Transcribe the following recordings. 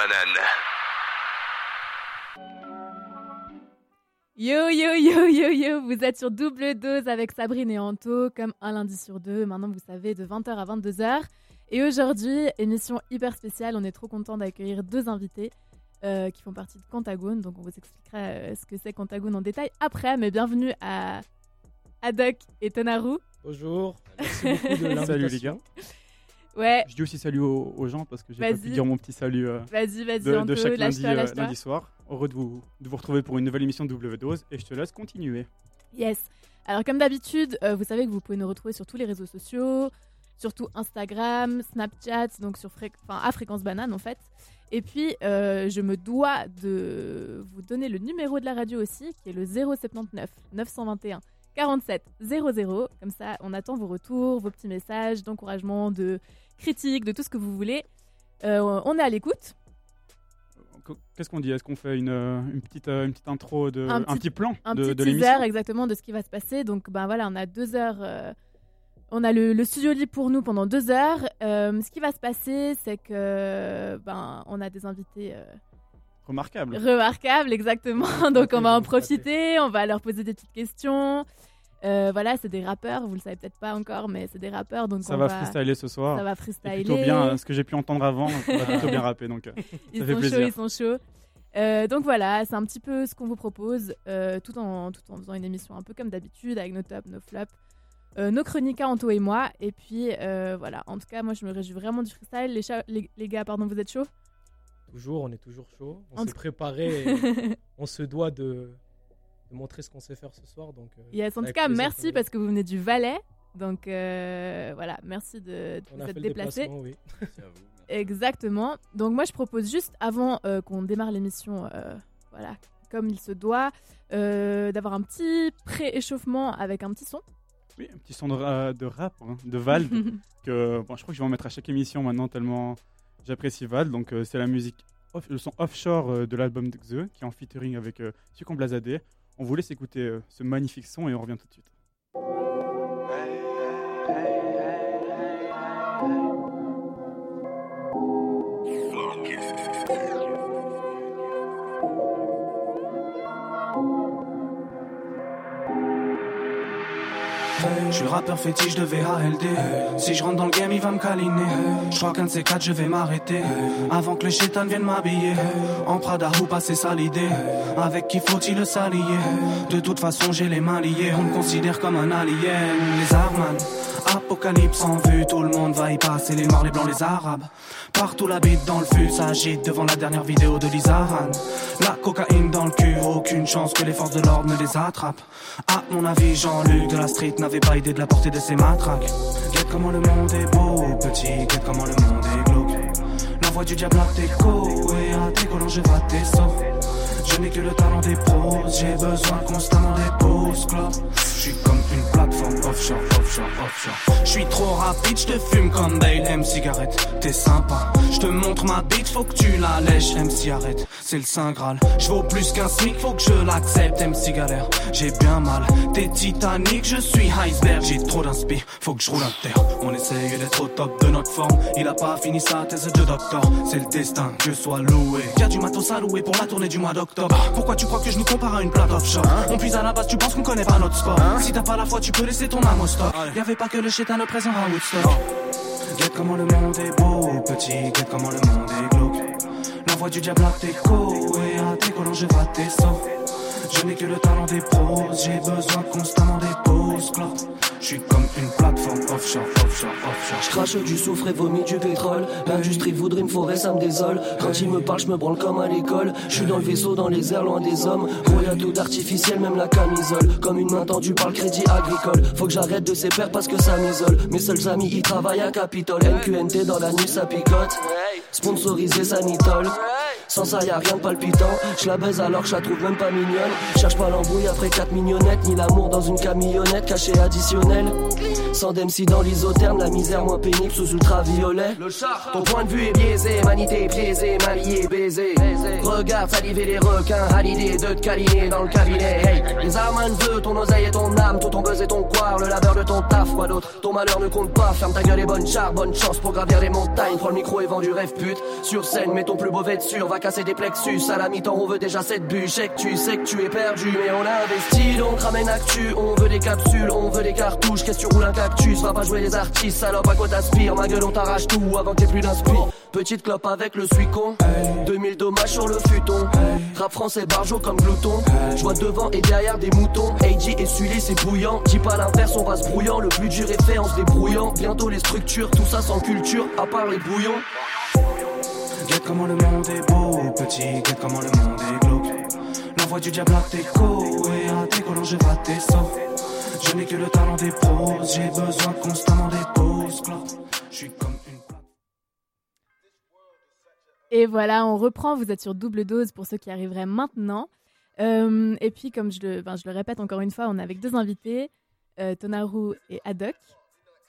banane. Yo yo yo yo yo, vous êtes sur double dose avec Sabrine et Anto, comme un lundi sur deux, maintenant vous savez, de 20h à 22h. Et aujourd'hui, émission hyper spéciale, on est trop content d'accueillir deux invités euh, qui font partie de Contagoon, donc on vous expliquera euh, ce que c'est Contagoon en détail après, mais bienvenue à Adok et Tonaru. Bonjour, merci beaucoup de l'invitation. Salut les gars. Ouais, Je dis aussi salut aux, aux gens parce que j'ai pas pu dire mon petit salut euh, vas-y, vas-y, de, de chaque lundi, euh, lundi soir. Heureux de vous, de vous retrouver pour une nouvelle émission de Double Dose et je te laisse continuer. Yes. Alors comme d'habitude, euh, vous savez que vous pouvez nous retrouver sur tous les réseaux sociaux, surtout Instagram, Snapchat, donc sur à fréquence banane en fait. Et puis euh, je me dois de vous donner le numéro de la radio aussi, qui est le 079 921 47 00. Comme ça, on attend vos retours, vos petits messages d'encouragement, de critiques, de tout ce que vous voulez. Euh, on est à l'écoute. Qu- Qu'est-ce qu'on dit? Est-ce qu'on fait une, euh, une, petite, euh, une petite intro, de, Un un, petit- petit plan un de, petit de l'émission? exactement de ce qui va se passer. Donc ben voilà, on a deux heures. euh, on a le, le studio libre pour nous pendant deux heures. Euh, ce qui va se passer, c'est que ben on a des invités Remarquable. remarquables, exactement. Donc on va en profiter, on va leur poser des petites questions. Euh, voilà, c'est des rappeurs. Vous le savez peut-être pas encore, mais c'est des rappeurs. Donc Ça on va va freestyler ce soir. Ça va freestyler. plutôt bien, euh, ce que j'ai pu entendre avant, ça va plutôt bien rapper. Donc, euh, ils ça fait sont plaisir. chauds, ils sont chauds. Donc voilà, c'est un petit peu ce qu'on vous propose, euh, tout, en, tout en faisant une émission un peu comme d'habitude, avec nos tops, nos flops, nos chroniques, Anto et moi. Et puis voilà, en tout cas, moi je me réjouis vraiment du freestyle. Les, cha- les, les gars, pardon, vous êtes chauds? Toujours, on est toujours chaud. On En s'est préparé. et on se doit de, de montrer ce qu'on sait faire ce soir. Donc, euh, Yes, en tout cas, merci parce que vous venez du Valais. Donc euh, voilà, merci de, vous être déplacé. oui. Exactement. Donc moi je propose juste avant euh, qu'on démarre l'émission, euh, voilà, comme il se doit, euh, d'avoir un petit pré-échauffement avec un petit son. oui, un petit son de, ra- de rap, hein, de Vald. que, bon, je crois que je vais en mettre à chaque émission maintenant tellement j'apprécie Vald. Donc euh, c'est la musique, le son offshore euh, de l'album Xe qui est en featuring avec euh, Sucon Blazadé. On vous laisse écouter ce magnifique son et on revient tout de suite. Rappeur fétiche de VALD. Si je rentre dans le game, il va me câliner. Je crois qu'un de ces quatre, je vais m'arrêter. Avant que le chétan vienne m'habiller. En Prada ou passer ça l'idée. Avec qui faut-il le s'allier? De toute façon, j'ai les mains liées. On me considère comme un alien. Les Arman. Apocalypse en vue, tout le monde va y passer. Les noirs, les blancs, les arabes. Partout la bite dans le fût s'agite devant la dernière vidéo de Lisa Han. La cocaïne dans le cul, aucune chance que les forces de l'ordre ne les attrapent. À mon avis, Jean-Luc de la street n'avait pas idée de la portée de ses matraques. Guette comment le monde est beau, petit, guette comment le monde est glauque. La voix du diable à tes et à tes collants je vais tes. Je n'ai que le talent des pros, j'ai besoin constamment des pauses clopes. Je comme une offshore, offshore, offshore. Je suis trop rapide, je te fume comme Bale, M cigarette. T'es sympa, je te montre ma bite, faut que tu la lèches, MC arrête. C'est le saint graal. Je plus qu'un smic, faut que je l'accepte, MC galère. J'ai bien mal, t'es titanique, je suis iceberg. J'ai trop d'inspi, faut que je roule à terre. On essaye d'être au top de notre forme. Il a pas fini sa thèse de docteur, c'est le destin, que soit loué. Y'a du matos à louer pour la tournée du mois d'octobre. Pourquoi tu crois que je nous compare à une plate offshore On puise à la base, tu penses qu'on connaît pas notre sport. Si t'as pas la foi, tu peux laisser ton âme au stock. Y'avait pas que le chétan le présent à Woodstock. Guette comment le monde est beau, petit, guette comment le monde est glauque. La voix du diable à tes côtes, et à tes collants je vais tes sauts. Je n'ai que le talent des pros, j'ai besoin constamment des pauses clopes. Je suis comme une plateforme offshore, offshore, offshore. Je crache du soufre et vomis du pétrole. L'industrie voudrait une forêt, ça me désole. Quand il me parle, je me branle comme à l'école. Je suis dans le vaisseau, dans les airs, loin des hommes. Gros, y a tout d'artificiel, même la camisole. Comme une main tendue par le crédit agricole. Faut que j'arrête de ces pères parce que ça m'isole. Mes seuls amis, ils travaillent à Capitole. NQNT dans la nuit, ça picote. Sponsorisé, sanitol. Sans ça, y a rien de palpitant. Je la baise alors que je la trouve même pas mignonne. Cherche pas l'embrouille après 4 mignonnettes, ni l'amour dans une camillonnette cachée additionnelle. Sans d'MC dans l'isotherme, la misère moins pénible sous ultraviolet. Ton point de vue est biaisé, manité biaisé, marié, baisé. Regarde saliver les requins, à l'idée de te câliner dans le cabinet. Hey, les armes veut ton oseille et ton âme, tout ton buzz et ton quar, le labeur de ton taf, quoi d'autre? Ton malheur ne compte pas, ferme ta gueule et bonne char, bonne chance pour gravir les montagnes. Prends le micro et vend du rêve pute. Sur scène, mets ton plus beau on va casser des plexus. À la mi-temps, on veut déjà cette bûche. Tu sais que tu es perdu, mais on a investi, donc ramène actu. On veut des capsules, on veut des cartouches. Qu'est-ce que tu roules un cactus? Va pas jouer les artistes, salope, à quoi t'aspires? Ma gueule, on t'arrache tout avant que t'aies plus d'inspire. Petite clope avec le suicon. 2000 dommages sur le futon. Rap français barjo comme glouton. Je vois devant et derrière des moutons. AG et Sully, c'est bouillant. Dis pas l'inverse, on va se brouillant. Le plus dur est fait en se débrouillant. Bientôt les structures, tout ça sans culture, à part les bouillons. Comment le monde est et voilà, on reprend. Vous êtes sur double dose pour ceux qui arriveraient maintenant. Euh, et puis, comme je le, ben, je le répète encore une fois, on est avec deux invités, euh, Tonaru et Haddock.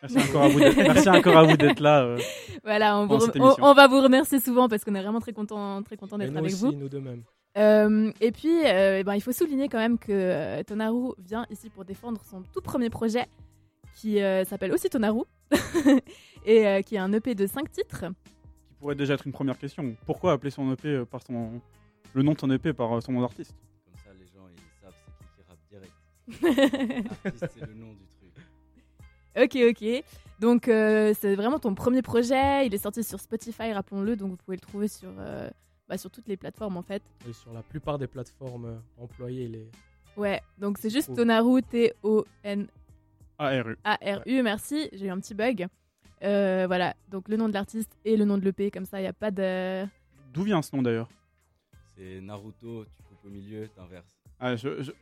Merci encore à vous d'être, merci encore à vous d'être là. euh. Voilà, on, vous va vous remercier souvent parce qu'on est vraiment très content, très content d'être avec aussi, vous. nous deux mêmes. Euh, et puis, euh, eh ben, il faut souligner quand même que euh, Tonaru vient ici pour défendre son tout premier projet qui euh, s'appelle aussi Tonaru et euh, qui est un EP de 5 titres. Qui pourrait déjà être une première question. Pourquoi appeler son EP euh, par son le nom de son EP par euh, son nom d'artiste? Comme ça, les gens ils savent c'est qui qui rappe direct. Artiste, c'est le nom du. Ok, ok. Donc, euh, c'est vraiment ton premier projet. Il est sorti sur Spotify, rappelons-le. Donc, vous pouvez le trouver sur, euh, bah, sur toutes les plateformes en fait. Et sur la plupart des plateformes euh, employées, les... Ouais, donc c'est juste. Tonaru, T-O-N ARU. A-R-U, merci, j'ai eu un petit bug. Euh, voilà, donc le nom de l'artiste et le nom de l'EP, comme ça, il n'y a pas de... D'où vient ce nom d'ailleurs? C'est Naruto, tu coupes au milieu, t'inverses. Ah,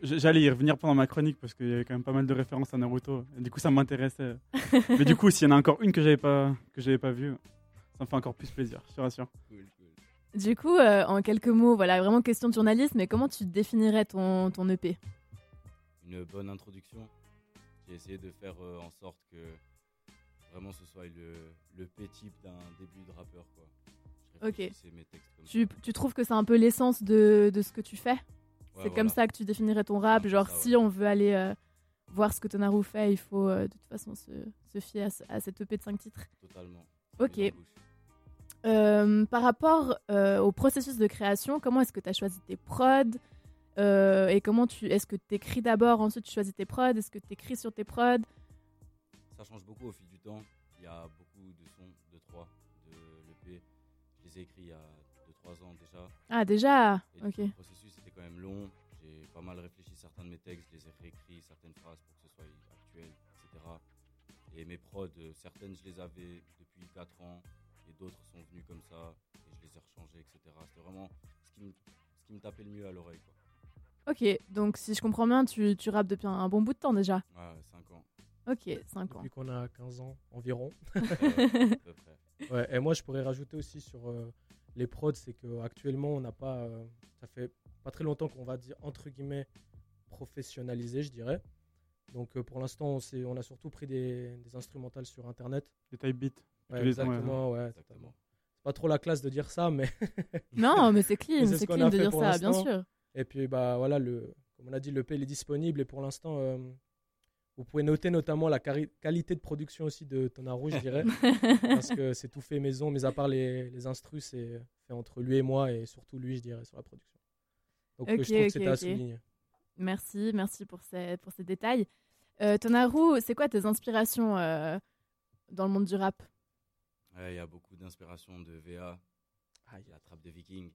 J'allais y revenir pendant ma chronique parce qu'il y avait quand même pas mal de références à Naruto. Et du coup, ça m'intéressait. Mais du coup, s'il y en a encore une que j'avais pas, que j'avais pas vue, ça me fait encore plus plaisir, je te rassure. Du coup, euh, en quelques mots, voilà, vraiment question de journaliste, mais comment tu définirais ton, ton EP Une bonne introduction. J'ai essayé de faire euh, en sorte que vraiment ce soit le, le P-type d'un début de rappeur. Quoi. Je Ok. réfléchissais mes textes comme tu, ça. tu trouves que c'est un peu l'essence de, de ce que tu fais? C'est comme ça que tu définirais ton rap Genre, ça, ouais. si on veut aller euh, voir ce que Tonaru fait, il faut euh, de toute façon se, se fier à, ce- à cet EP de 5 titres. Totalement. Ok. Euh, par rapport au processus de création, comment est-ce que tu as choisi tes prods Et comment tu. Est-ce que tu écris d'abord, ensuite tu choisis tes prods Est-ce que tu écris sur tes prods? Ça change beaucoup au fil du temps. Il y a beaucoup de sons, de 3, de l'EP. Je les ai écrits il y a 2-3 ans déjà. Ah, déjà? Et Ok. le processus quand même long. J'ai pas mal réfléchi certains de mes textes, je les ai réécrits, certaines phrases pour que ce soit actuel, etc. Et mes prods, euh, certaines je les avais depuis 4 ans et d'autres sont venues comme ça et je les ai rechangées, etc. C'était vraiment ce qui me, ce qui me tapait le mieux à l'oreille. quoi. Ok, donc si je comprends bien, tu, tu rappes depuis un bon bout de temps déjà. Ouais, 5 ans. Ok, 5 ans. depuis qu'on a 15 ans environ. Euh, à peu près. Ouais, et moi, je pourrais rajouter aussi sur euh, les prods, c'est qu'actuellement, on n'a pas. euh, ça fait pas très longtemps qu'on va dire, entre guillemets, professionnalisé, je dirais. Donc, euh, pour l'instant, on, a surtout pris des, des instrumentales sur Internet. Des type beats. Ouais, Tous les- exactement, ouais. Exactement. C'est pas trop la classe de dire ça, mais. Non, mais c'est clean, c'est ce clean a de fait dire pour ça, bien l'instant. sûr. Et puis, bah voilà, le, comme on a dit, le P est disponible. Et pour l'instant, euh, vous pouvez noter notamment la qualité de production aussi de Tonaru, je dirais. parce que c'est tout fait maison, mais à part les, les instrus, c'est fait entre lui et moi, et surtout lui, je dirais, sur la production. Donc, euh, Ok, je trouve ok, que c'était à ok. souligner. Merci, merci pour ces, pour ces détails. Euh, Tonaru, c'est quoi tes inspirations euh, dans le monde du rap? Il y a beaucoup d'inspiration de VA, Aïe. la trappe des Vikings.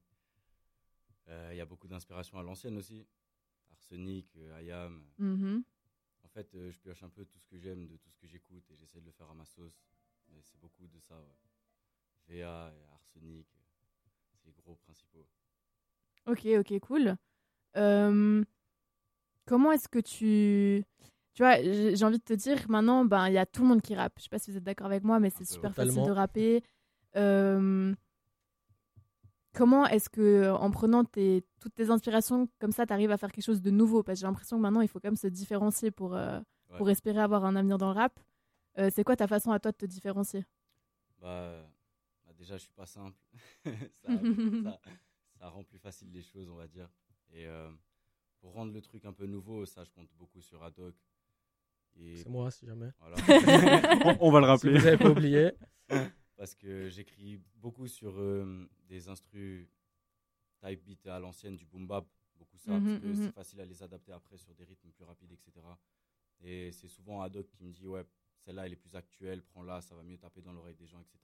Euh, Il y a beaucoup d'inspiration à l'ancienne aussi. Arsenic, IAM. Mhm. En fait, euh, je pioche un peu tout ce que j'aime de tout ce que j'écoute et j'essaie de le faire à ma sauce. Mais c'est beaucoup de ça. ouais. VA et Arsenic, c'est les gros principaux. Ok, ok, cool. Euh, comment est-ce que tu... Tu vois, j'ai envie de te dire, maintenant, ben, il y a tout le monde qui rappe. Je sais pas si vous êtes d'accord avec moi, mais c'est peu, super totalement. facile de rapper. Euh, comment est-ce que, en prenant tes, toutes tes inspirations comme ça, tu arrives à faire quelque chose de nouveau? Parce que j'ai l'impression que maintenant, il faut quand même se différencier pour, euh, Ouais. pour espérer avoir un avenir dans le rap. Euh, c'est quoi ta façon à toi de te différencier? Bah, bah, déjà, je suis pas simple. ça, ça, ça rend plus facile les choses, on va dire. Et euh, pour rendre le truc un peu nouveau, ça, je compte beaucoup sur Adoc. Et C'est moi, si jamais. voilà. on, on va le Si rappeler. vous n'avez pas oublié. Parce que j'écris beaucoup sur euh, des instrus type beat à l'ancienne, du boom bap, beaucoup ça, Mhm, parce que mhm. c'est facile à les adapter après sur des rythmes plus rapides, etc. Et c'est souvent Adoc qui me dit, ouais, celle-là, elle est plus actuelle, prends-la, ça va mieux taper dans l'oreille des gens, etc.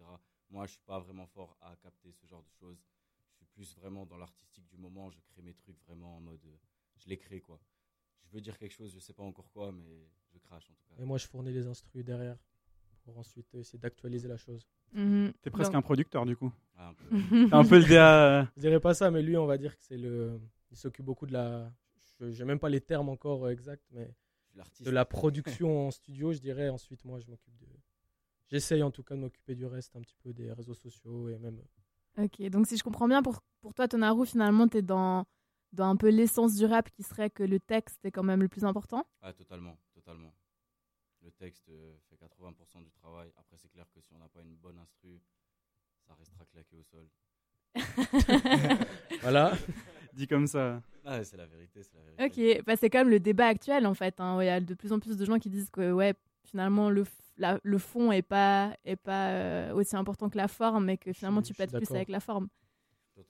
Moi, je suis pas vraiment fort à capter ce genre de choses. Plus vraiment dans l'artistique du moment, je crée mes trucs vraiment en mode, je les crée, quoi. Je veux dire quelque chose, je sais pas encore quoi, mais je crache en tout cas. Et moi, je fournis les instrus derrière pour ensuite essayer d'actualiser la chose. Mhm. T'es presque Non. un producteur du coup. Ah, un peu. T'es un peu le DA. Je dirais pas ça, mais lui, on va dire que c'est le. Il s'occupe beaucoup de la. Je j'ai même pas les termes encore euh, exacts, mais de la production en studio, je dirais. Ensuite, moi, je m'occupe de. J'essaye en tout cas de m'occuper du reste, un petit peu des réseaux sociaux et même. Ok, donc si je comprends bien, pour, pour toi, Tonaru, finalement, tu es dans, dans un peu l'essence du rap qui serait que le texte est quand même le plus important? Ah, totalement, totalement. Le texte euh, fait 80% du travail. Après, c'est clair que si on n'a pas une bonne instru, ça restera claqué au sol. Voilà. Dit comme ça. Ah, c'est la vérité, c'est la vérité. Ok, bah, c'est quand même le débat actuel en fait. hein. Il y a de plus en plus de gens qui disent que ouais, finalement le, la- le fond est pas, est pas euh, aussi important que la forme, mais que finalement Je- tu peux être plus avec la forme.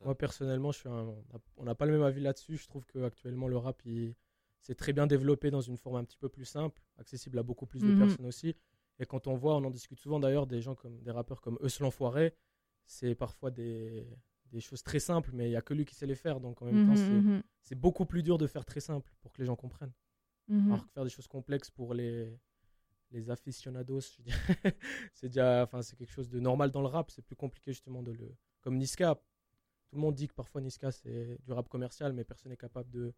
Moi, personnellement, je suis un- on n'a pas le même avis là-dessus. Je trouve qu'actuellement, le rap, il s'est très bien développé dans une forme un petit peu plus simple, accessible à beaucoup plus de Mhm. personnes aussi. Et quand on voit, on en discute souvent d'ailleurs, des gens comme des rappeurs comme Eus l'Enfoiré, c'est parfois des, des choses très simples, mais il n'y a que lui qui sait les faire. Donc en même temps, Mhm, c'est- mhm, c'est beaucoup plus dur de faire très simple pour que les gens comprennent. Alors que faire des choses complexes pour les, les aficionados, je dirais, c'est déjà, enfin, c'est quelque chose de normal dans le rap. C'est plus compliqué justement de le. Comme Niska, tout le monde dit que parfois Niska c'est du rap commercial, mais personne n'est capable de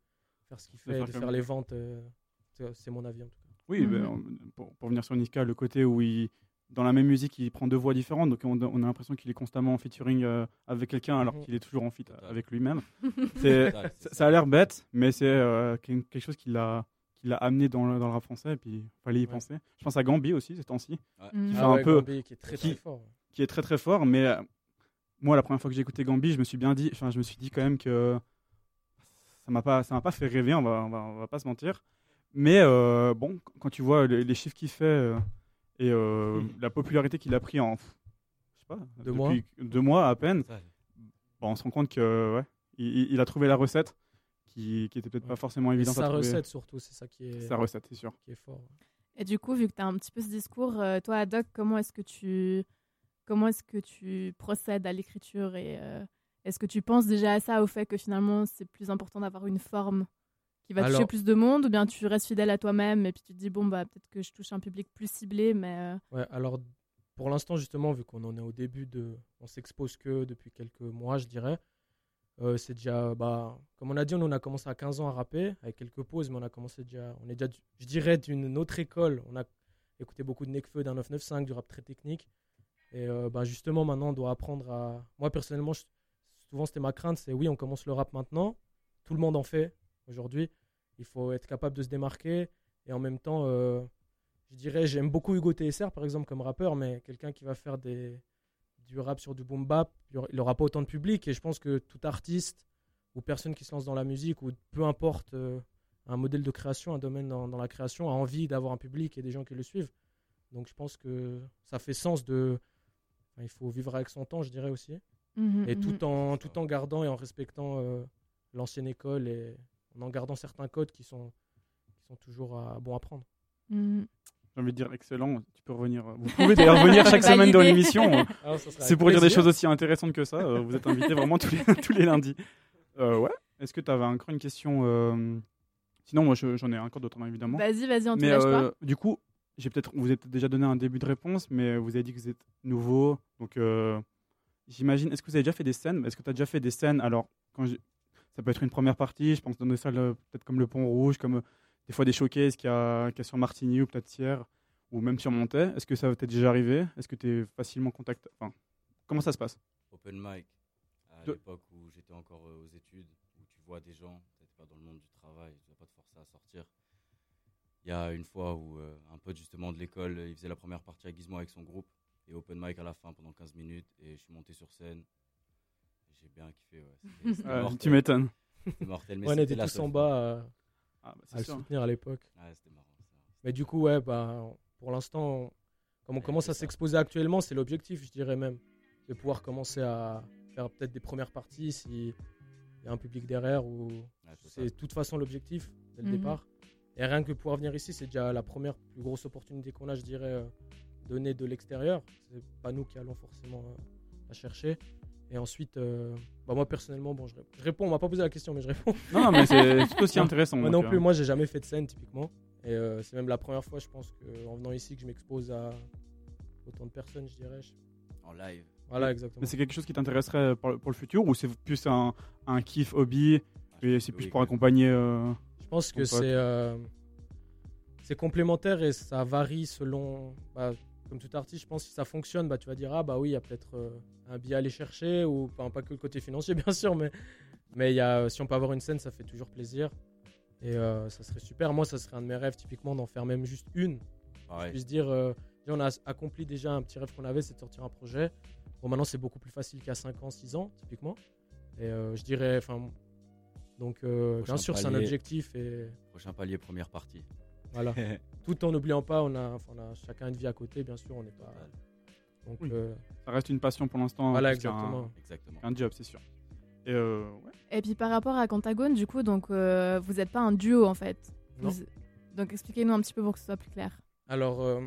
faire ce qu'il fait, faire de faire les ventes. euh, c'est- mon avis en tout cas. Oui, Mhm. ben, pour, pour venir sur Niska, le côté où il, dans la même musique, il prend deux voix différentes, donc on, on a l'impression qu'il est constamment en featuring euh, avec quelqu'un alors Mhm. qu'il est toujours en feat avec lui-même. C'est- Total, c'est ça, ça a l'air bête, mais c'est euh, quelque quelque chose qui l'a qui l'a amené dans le, dans le rap français et puis fallait y Ouais. penser. Je pense à Gambi aussi ces temps-ci, qui fait un peu- Gambi qui est très qui- très fort. qui est très très fort, mais euh, moi la première fois que j'ai écouté Gambi, je me suis bien dit, enfin je me suis dit quand même que ça m'a pas ça m'a pas fait rêver, on va on va, on va pas se mentir. Mais euh, bon, quand tu vois les, les chiffres qu'il fait euh, et euh, la popularité qu'il a pris en je sais pas Deux depuis mois. deux mois à peine, bon, on se rend compte que ouais, il a trouvé la recette qui, qui était peut-être pas forcément à sa recette surtout, c'est ça qui est, Sa recette, c'est sûr. qui est fort. Et du coup, vu que tu as un petit peu ce discours, euh, toi, Adoc, comment est-ce que tu comment est-ce que tu procèdes à l'écriture et euh, est-ce que tu penses déjà à ça, au fait que finalement c'est plus important d'avoir une forme qui va toucher plus de monde, ou bien tu restes fidèle à toi-même et puis tu te dis bon bah peut-être que je touche un public plus ciblé, mais euh, Ouais, alors pour l'instant, justement, vu qu'on en est au début de. On s'expose que depuis quelques mois, je dirais. Euh, c'est déjà. Bah, comme on a dit, on a commencé à 15 ans à rapper, avec quelques pauses, mais on a commencé déjà. On est déjà, je dirais, d'une autre école. On a écouté beaucoup de Nekfeu, d'un 995, du rap très technique. Et euh, bah, justement, maintenant, on doit apprendre à. Moi, personnellement, souvent, c'était ma crainte c'est oui, on commence le rap maintenant. Tout le monde en fait aujourd'hui. Il faut être capable de se démarquer. Et en même temps. euh, je dirais, j'aime beaucoup Hugo TSR par exemple comme rappeur, mais quelqu'un qui va faire des, du rap sur du boom bap, il n'aura pas autant de public. Et je pense que tout artiste ou personne qui se lance dans la musique, ou peu importe euh, un modèle de création, un domaine dans, dans la création, a envie d'avoir un public et des gens qui le suivent. Donc je pense que ça fait sens de. enfin, il faut vivre avec son temps, je dirais aussi. mhm, Et mhm. tout en, tout en gardant et en respectant euh, l'ancienne école et en en gardant certains codes qui sont, qui sont toujours à, bon à prendre. Mhm. J'ai envie de dire excellent. Tu peux revenir. Vous pouvez d'ailleurs venir chaque semaine dans l'émission. Sera C'est pour dire des choses aussi intéressantes que ça. euh, vous êtes invités vraiment tous les, tous les lundis. Euh, ouais. Est-ce que tu avais encore une question euh, Sinon, moi, je- j'en ai encore d'autres, hein, évidemment. Vas-y, vas-y, on te mais lâche euh, pas. du coup, j'ai peut-être, vous êtes déjà donné un début de réponse, mais vous avez dit que vous êtes nouveau. Donc, euh, j'imagine. Est-ce que vous avez déjà fait des scènes? Est-ce que tu as déjà fait des scènes? Alors, quand ça peut être une première partie. Je pense dans des salles euh, peut-être comme le Pont Rouge, comme euh, des fois des showcases qu'il y a, qu'il y a sur Martigny ou peut-être Sierre, ou même sur Montais. Est-ce que ça t'est déjà arrivé? Est-ce que tu es facilement contacté enfin, Comment ça se passe? Open mic. à De- l'époque où j'étais encore euh, aux études, où tu vois des gens, peut-être pas dans le monde du travail, tu vas pas te forcer à sortir. Il y a une fois où euh, un pote justement de l'école, il faisait la première partie à Gizmo avec son groupe et open mic à la fin pendant 15 minutes et je suis monté sur scène. J'ai bien kiffé, ouais. Mortel. tu m'étonnes. Mortel, mais Ouais, on était tous en bas euh, Ah, bah, à c'est le sûr. soutenir à l'époque. Ouais, c'était marrant. ça. Mais du coup, ouais, bah, pour l'instant, comme on Ouais, commence à s'exposer actuellement, c'est l'objectif, je dirais même, de pouvoir commencer à faire peut-être des premières parties s'il y a un public derrière ou Ouais, c'est de toute façon l'objectif dès le Mhm. départ. Et rien que pouvoir venir ici, c'est déjà la première plus grosse opportunité qu'on a, je dirais, euh, donnée de l'extérieur. C'est pas nous qui allons forcément euh, la chercher. Et ensuite, euh, bah, moi personnellement, bon, je, ré- je réponds, on m'a pas posé la question, mais je réponds. Non, non, mais c'est tout aussi intéressant. Moi non plus, moi j'ai jamais fait de scène typiquement. Et euh, c'est même la première fois, je pense, que, en venant ici, que je m'expose à autant de personnes, je dirais. En live. Voilà, exactement. Mais c'est quelque chose qui t'intéresserait pour, pour le futur ou c'est plus un, un kiff hobby Ah, et c'est plus pour accompagner. euh, Je pense que Ton pote. c'est euh, c'est complémentaire et ça varie selon. bah, comme tout artiste, je pense que si ça fonctionne, bah, tu vas dire Ah, bah oui, il y a peut-être euh, un billet à aller chercher, ou enfin, pas que le côté financier, bien sûr, mais, mais y a, si on peut avoir une scène, ça fait toujours plaisir. Et euh, ça serait super. Moi, ça serait un de mes rêves, typiquement, d'en faire même juste une. Pareil. puisse dire, euh, on a accompli déjà un petit rêve qu'on avait, c'est de sortir un projet. Bon, maintenant, c'est beaucoup plus facile qu'à 5 ans, 6 ans, typiquement. Et je dirais, enfin, donc, bien sûr, c'est un objectif. Et Prochain palier, première partie. Voilà. Tout en n'oubliant pas, on a, enfin, on a chacun une vie à côté, bien sûr, on n'est pas. Total. Donc, Oui. euh, ça reste une passion pour l'instant. voilà, plus qu'un- exactement. Exactement. qu'un job, c'est sûr. Et euh, ouais. Et puis par rapport à Pentagone, du coup, donc euh, vous n'êtes pas un duo en fait. Non. Vous- Donc expliquez-nous un petit peu pour que ce soit plus clair. Alors, euh,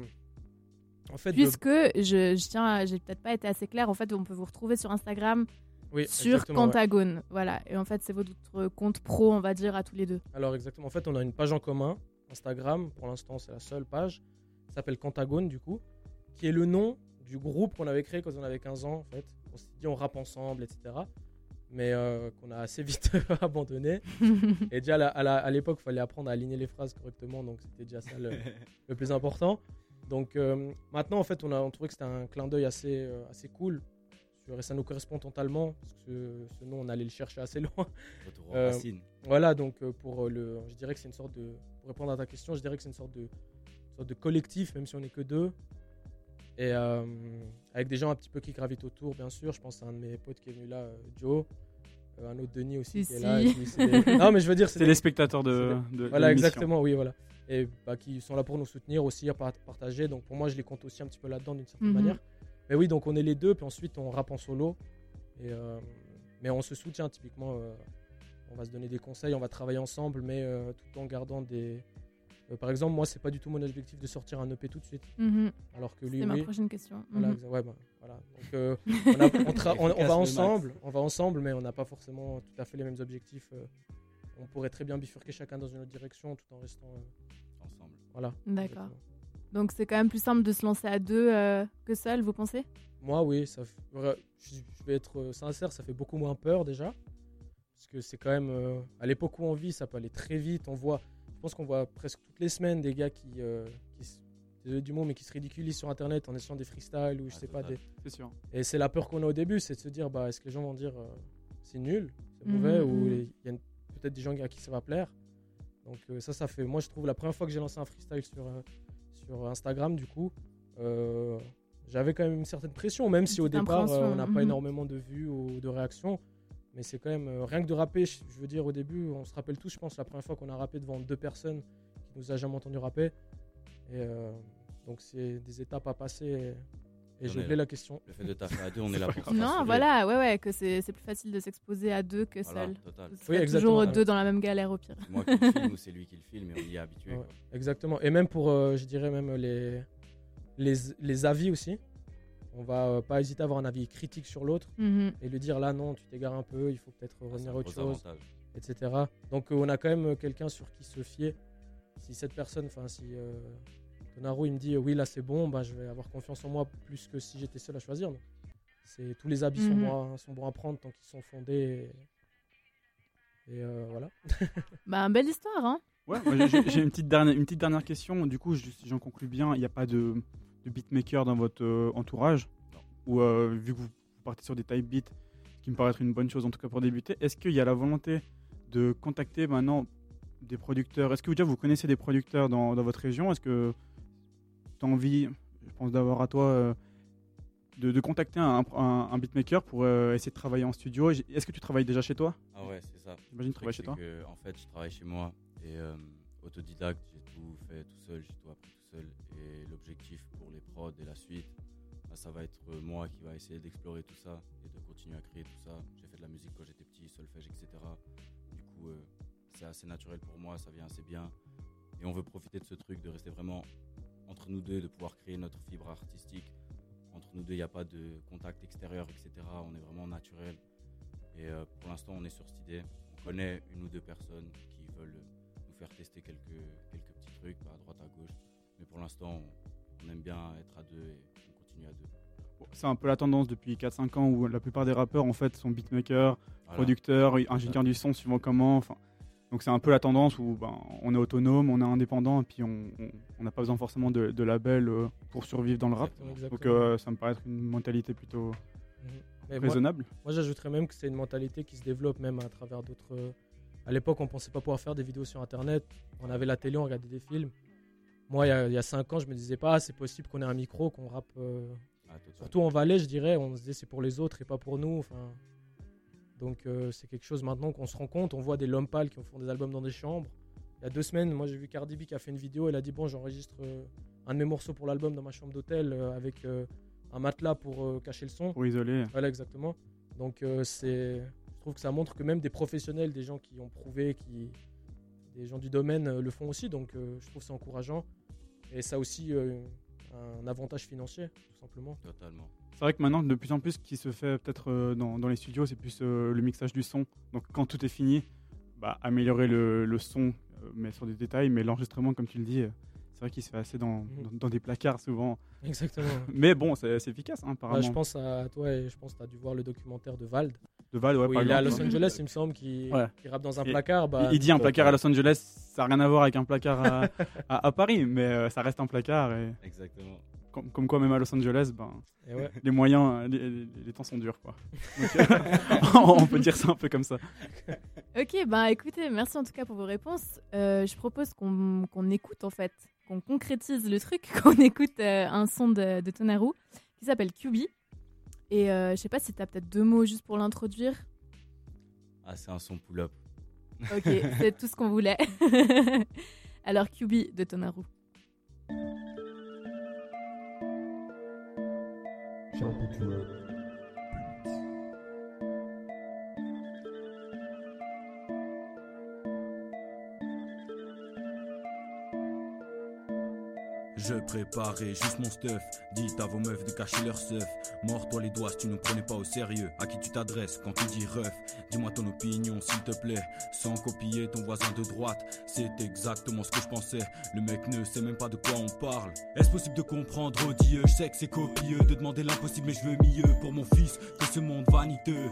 en fait, de- Puisque je, je tiens, à- j'ai peut-être pas été assez clair. En fait, on peut vous retrouver sur Instagram oui, sur exactement, ouais. Pentagone, voilà. Et en fait, c'est votre compte pro, on va dire, à tous les deux. Alors exactement, en fait on a une page en commun, Instagram, pour l'instant c'est la seule page, s'appelle Pentagone du coup, qui est le nom du groupe qu'on avait créé quand on avait 15 ans en fait. On s'est dit on rappe ensemble, etc. Mais euh, qu'on a assez vite abandonné. Et déjà à l'époque il fallait apprendre à aligner les phrases correctement, donc c'était déjà ça le, le plus important. Donc euh, maintenant en fait on a on trouvait que c'était un clin d'œil assez, euh, assez cool. Et ça nous correspond totalement, parce que ce, ce nom on allait le chercher assez loin. Retour Euh, racines. Voilà, donc pour le, je dirais que c'est une sorte de, pour répondre à ta question, je dirais que c'est une sorte de, sorte de collectif, même si on n'est que deux, et euh, avec des gens un petit peu qui gravitent autour, bien sûr. Je pense à un de mes potes qui est venu là, euh, Joe, euh, un autre Denis aussi Si, qui est si. là. et puis c'est des- Non, mais je veux dire, c'est des- les spectateurs de, de voilà, exactement, oui, voilà. Et bah, qui sont là pour nous soutenir aussi, partager. Donc pour moi, je les compte aussi un petit peu là-dedans d'une certaine Mhm. manière. Mais oui, donc on est les deux, puis ensuite on rappe en solo. Et, euh, mais on se soutient typiquement. On va se donner des conseils, on va travailler ensemble, mais euh, tout en gardant des. euh, par exemple, moi, c'est pas du tout mon objectif de sortir un EP tout de suite, Mhm. alors que lui, C'est ma oui. prochaine question. Voilà, Mhm. ouais, bah, voilà. Donc, euh, on, a- on tra- on- on Efficace le va ensemble, on va ensemble, mais on n'a pas forcément tout à fait les mêmes objectifs. euh. on pourrait très bien bifurquer chacun dans une autre direction, tout en restant. euh, Ensemble. voilà. D'accord. Donc c'est quand même plus simple de se lancer à deux euh, que seul, vous pensez? Moi, oui, ça je vais être sincère, ça fait beaucoup moins peur déjà. Parce que c'est quand même. euh, à l'époque où on vit, ça peut aller très vite. On voit, je pense qu'on voit presque toutes les semaines des gars qui. euh, qui s- désolé du mot, mais qui se ridiculisent sur internet en essayant des freestyles ou je Ah, sais pas. total. Des... C'est sûr. Et c'est la peur qu'on a au début, c'est de se dire bah, est-ce que les gens vont dire euh, c'est nul, c'est Mhm, mauvais, ou mhm. il y a une- peut-être des gens à qui ça va plaire. Donc euh, ça, ça fait. Moi, je trouve la première fois que j'ai lancé un freestyle sur, euh, sur Instagram, du coup, euh, j'avais quand même une certaine pression, même si au petite départ, euh, on n'a mhm. pas énormément de vues ou de réactions. Mais c'est quand même, euh, rien que de rapper, je veux dire, au début, on se rappelle tous, je pense, la première fois qu'on a rappé devant deux personnes qui nous a jamais entendu rapper. Et euh, donc, c'est des étapes à passer. Et, et j'ai oublié la question. Le fait de taffer à deux, on est là pour Non, voilà, ouais, ouais, que c'est c'est plus facile de s'exposer à deux que Voilà, seul. total. Exactement. toujours deux dans la même galère au pire. Moi qui le filme ou c'est lui qui le filme et on y est habitué. Ouais, quoi. exactement. Et même pour, euh, je dirais même les, les, les avis aussi. On va euh, pas hésiter à avoir un avis critique sur l'autre Mhm. et lui dire là non, tu t'égares un peu, il faut peut-être Ah, revenir à autre chose, avantage. etc. Donc euh, on a quand même euh, quelqu'un sur qui se fier. Si cette personne, enfin si euh, Tonaro il me dit oui là c'est bon, bah, je vais avoir confiance en moi plus que si j'étais seul à choisir. Donc, c'est tous les sont, Mhm. bons à, sont bons à prendre tant qu'ils sont fondés. Et, et, euh, voilà. Bah, belle histoire, hein Ouais, moi, j'ai- une petite dernière, une petite dernière question. Du coup, j'en conclus bien, il n'y a pas de, de beatmaker dans votre euh, entourage. Ou euh, vu que vous, vous partez sur des type beats, qui me paraît être une bonne chose en tout cas pour débuter. Est-ce qu'il y a la volonté de contacter maintenant des producteurs? Est-ce que déjà vous connaissez des producteurs dans, dans votre région? Est-ce que tu as envie, je pense d'avoir à toi, euh, de, de contacter un, un- un beatmaker pour euh, essayer de travailler en studio? Est-ce que tu travailles déjà chez toi? Ah ouais, c'est ça. J'imagine que tu travailles chez toi que, En fait, je travaille chez moi et euh, autodidacte, j'ai tout fait tout seul, j'ai tout appris tout Et l'objectif pour les prods et la suite, bah, ça va être moi qui va essayer d'explorer tout ça et de continuer à créer tout ça. J'ai fait de la musique quand j'étais petit, solfège, etc. Du coup, euh, c'est assez naturel pour moi, ça vient assez bien. Et on veut profiter de ce truc, de rester vraiment entre nous deux, de pouvoir créer notre fibre artistique. Entre nous deux, il n'y a pas de contact extérieur, etc. On est vraiment naturel. Et euh, pour l'instant, on est sur cette idée. On connaît une ou deux personnes qui veulent nous faire tester quelques, quelques petits trucs bah, à droite, à gauche. Mais pour l'instant, on, aime bien être à deux et on continue à deux. Bon, C'est un peu la tendance depuis 4-5 ans où la plupart des rappeurs en fait sont beatmakers, Voilà. producteurs, ingénieurs du son suivant comment. Enfin, donc c'est un peu la tendance où ben, on est autonome, on est indépendant et puis on n'a pas besoin forcément de, de label euh, pour survivre dans le rap. Exactement. Exactement. Donc euh, ça me paraît être une mentalité plutôt Mhm. Moi, raisonnable. moi, j'ajouterais même que c'est une mentalité qui se développe même à travers d'autres. euh, À l'époque, on pensait pas pouvoir faire des vidéos sur Internet. On avait la télé, on regardait des films. Moi, il y a- il y, a 5 ans, je me disais pas, ah, c'est possible qu'on ait un micro, qu'on rappe. euh, Ah. Surtout en Valais, je dirais, on se disait c'est pour les autres et pas pour nous. Enfin, donc euh, c'est quelque chose maintenant qu'on se rend compte. On voit des Lompal qui font des albums dans des chambres. Il y a deux semaines, moi j'ai vu Cardi B qui a fait une vidéo. Elle a dit bon, j'enregistre euh, un de mes morceaux pour l'album dans ma chambre d'hôtel euh, avec euh, un matelas pour euh, cacher le son. Pour isoler. Voilà, exactement. Donc, euh, c'est, je trouve que ça montre que même des professionnels, des gens qui ont prouvé, qui, des gens du domaine euh, le font aussi. Donc, euh, je trouve que c'est encourageant. Et ça aussi euh, un avantage financier, tout simplement. Totalement. C'est vrai que maintenant, de plus en plus, ce qui se fait peut-être euh, dans, dans les studios, c'est plus euh, le mixage du son. Donc quand tout est fini, bah, améliorer le, le son, euh, mais sur des détails, mais l'enregistrement, comme tu le dis, euh, c'est vrai qu'il se fait assez dans, Mhm. dans, dans des placards souvent. Exactement. Mais bon, c'est efficace, hein, Bah, apparemment. je pense à toi et je pense que tu as dû voir le documentaire de Vald. De Val, ouais, où par il est à. Los Angeles, il me semble, qui, Ouais. qui rappe dans un Et- placard. Bah, Il, dit un placard à Los Angeles, ça n'a rien à voir avec un placard à, à- à Paris, mais euh, ça reste un placard. Et Exactement. comme, comme quoi, même à Los Angeles, ben, ouais. les moyens, les, les- les temps sont durs. Quoi. Donc, euh, on peut dire ça un peu comme ça. Ok, bah écoutez, merci en tout cas pour vos réponses. Euh, je propose qu'on qu'on écoute en fait, qu'on concrétise le truc, qu'on écoute euh, un son de, de Tonaru qui s'appelle QB. Et euh, je sais pas si tu as peut-être deux mots juste pour l'introduire. Ah, c'est un son pull-up. Ok, c'est tout ce qu'on voulait. Alors QB de Tonaru. Je préparais juste mon stuff. Dites à vos meufs de cacher leur stuff. Mors-toi les doigts si tu nous prenais pas au sérieux. À qui tu t'adresses quand tu dis ref? Dis-moi ton opinion s'il te plaît. Sans copier ton voisin de droite. C'est exactement ce que je pensais. Le mec ne sait même pas de quoi on parle. Est-ce possible de comprendre, Dieu Je sais que c'est copieux de demander l'impossible, mais je veux mieux pour mon fils que ce monde vaniteux.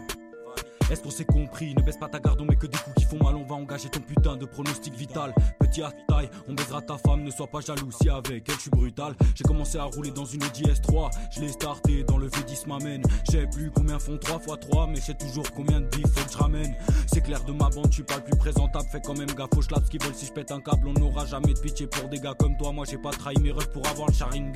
Est-ce qu'on s'est compris? Ne baisse pas ta garde, on met que des coups qui font mal. On va engager ton putain de pronostic vital. Petit à taille, on baisera ta femme. Ne sois pas jaloux si avec elle je suis brutal. J'ai commencé à rouler dans une Audi S3. Je l'ai starté dans le V10 m'amène. J'ai plus combien font 3 x 3, mais je toujours combien de bif que je ramène. C'est clair de ma bande, suis pas le plus présentable. Fais quand même gaffe aux schlaps qui veulent si je pète un câble. On n'aura jamais de pitié pour des gars comme toi. Moi j'ai pas trahi mes refs pour avoir le charing.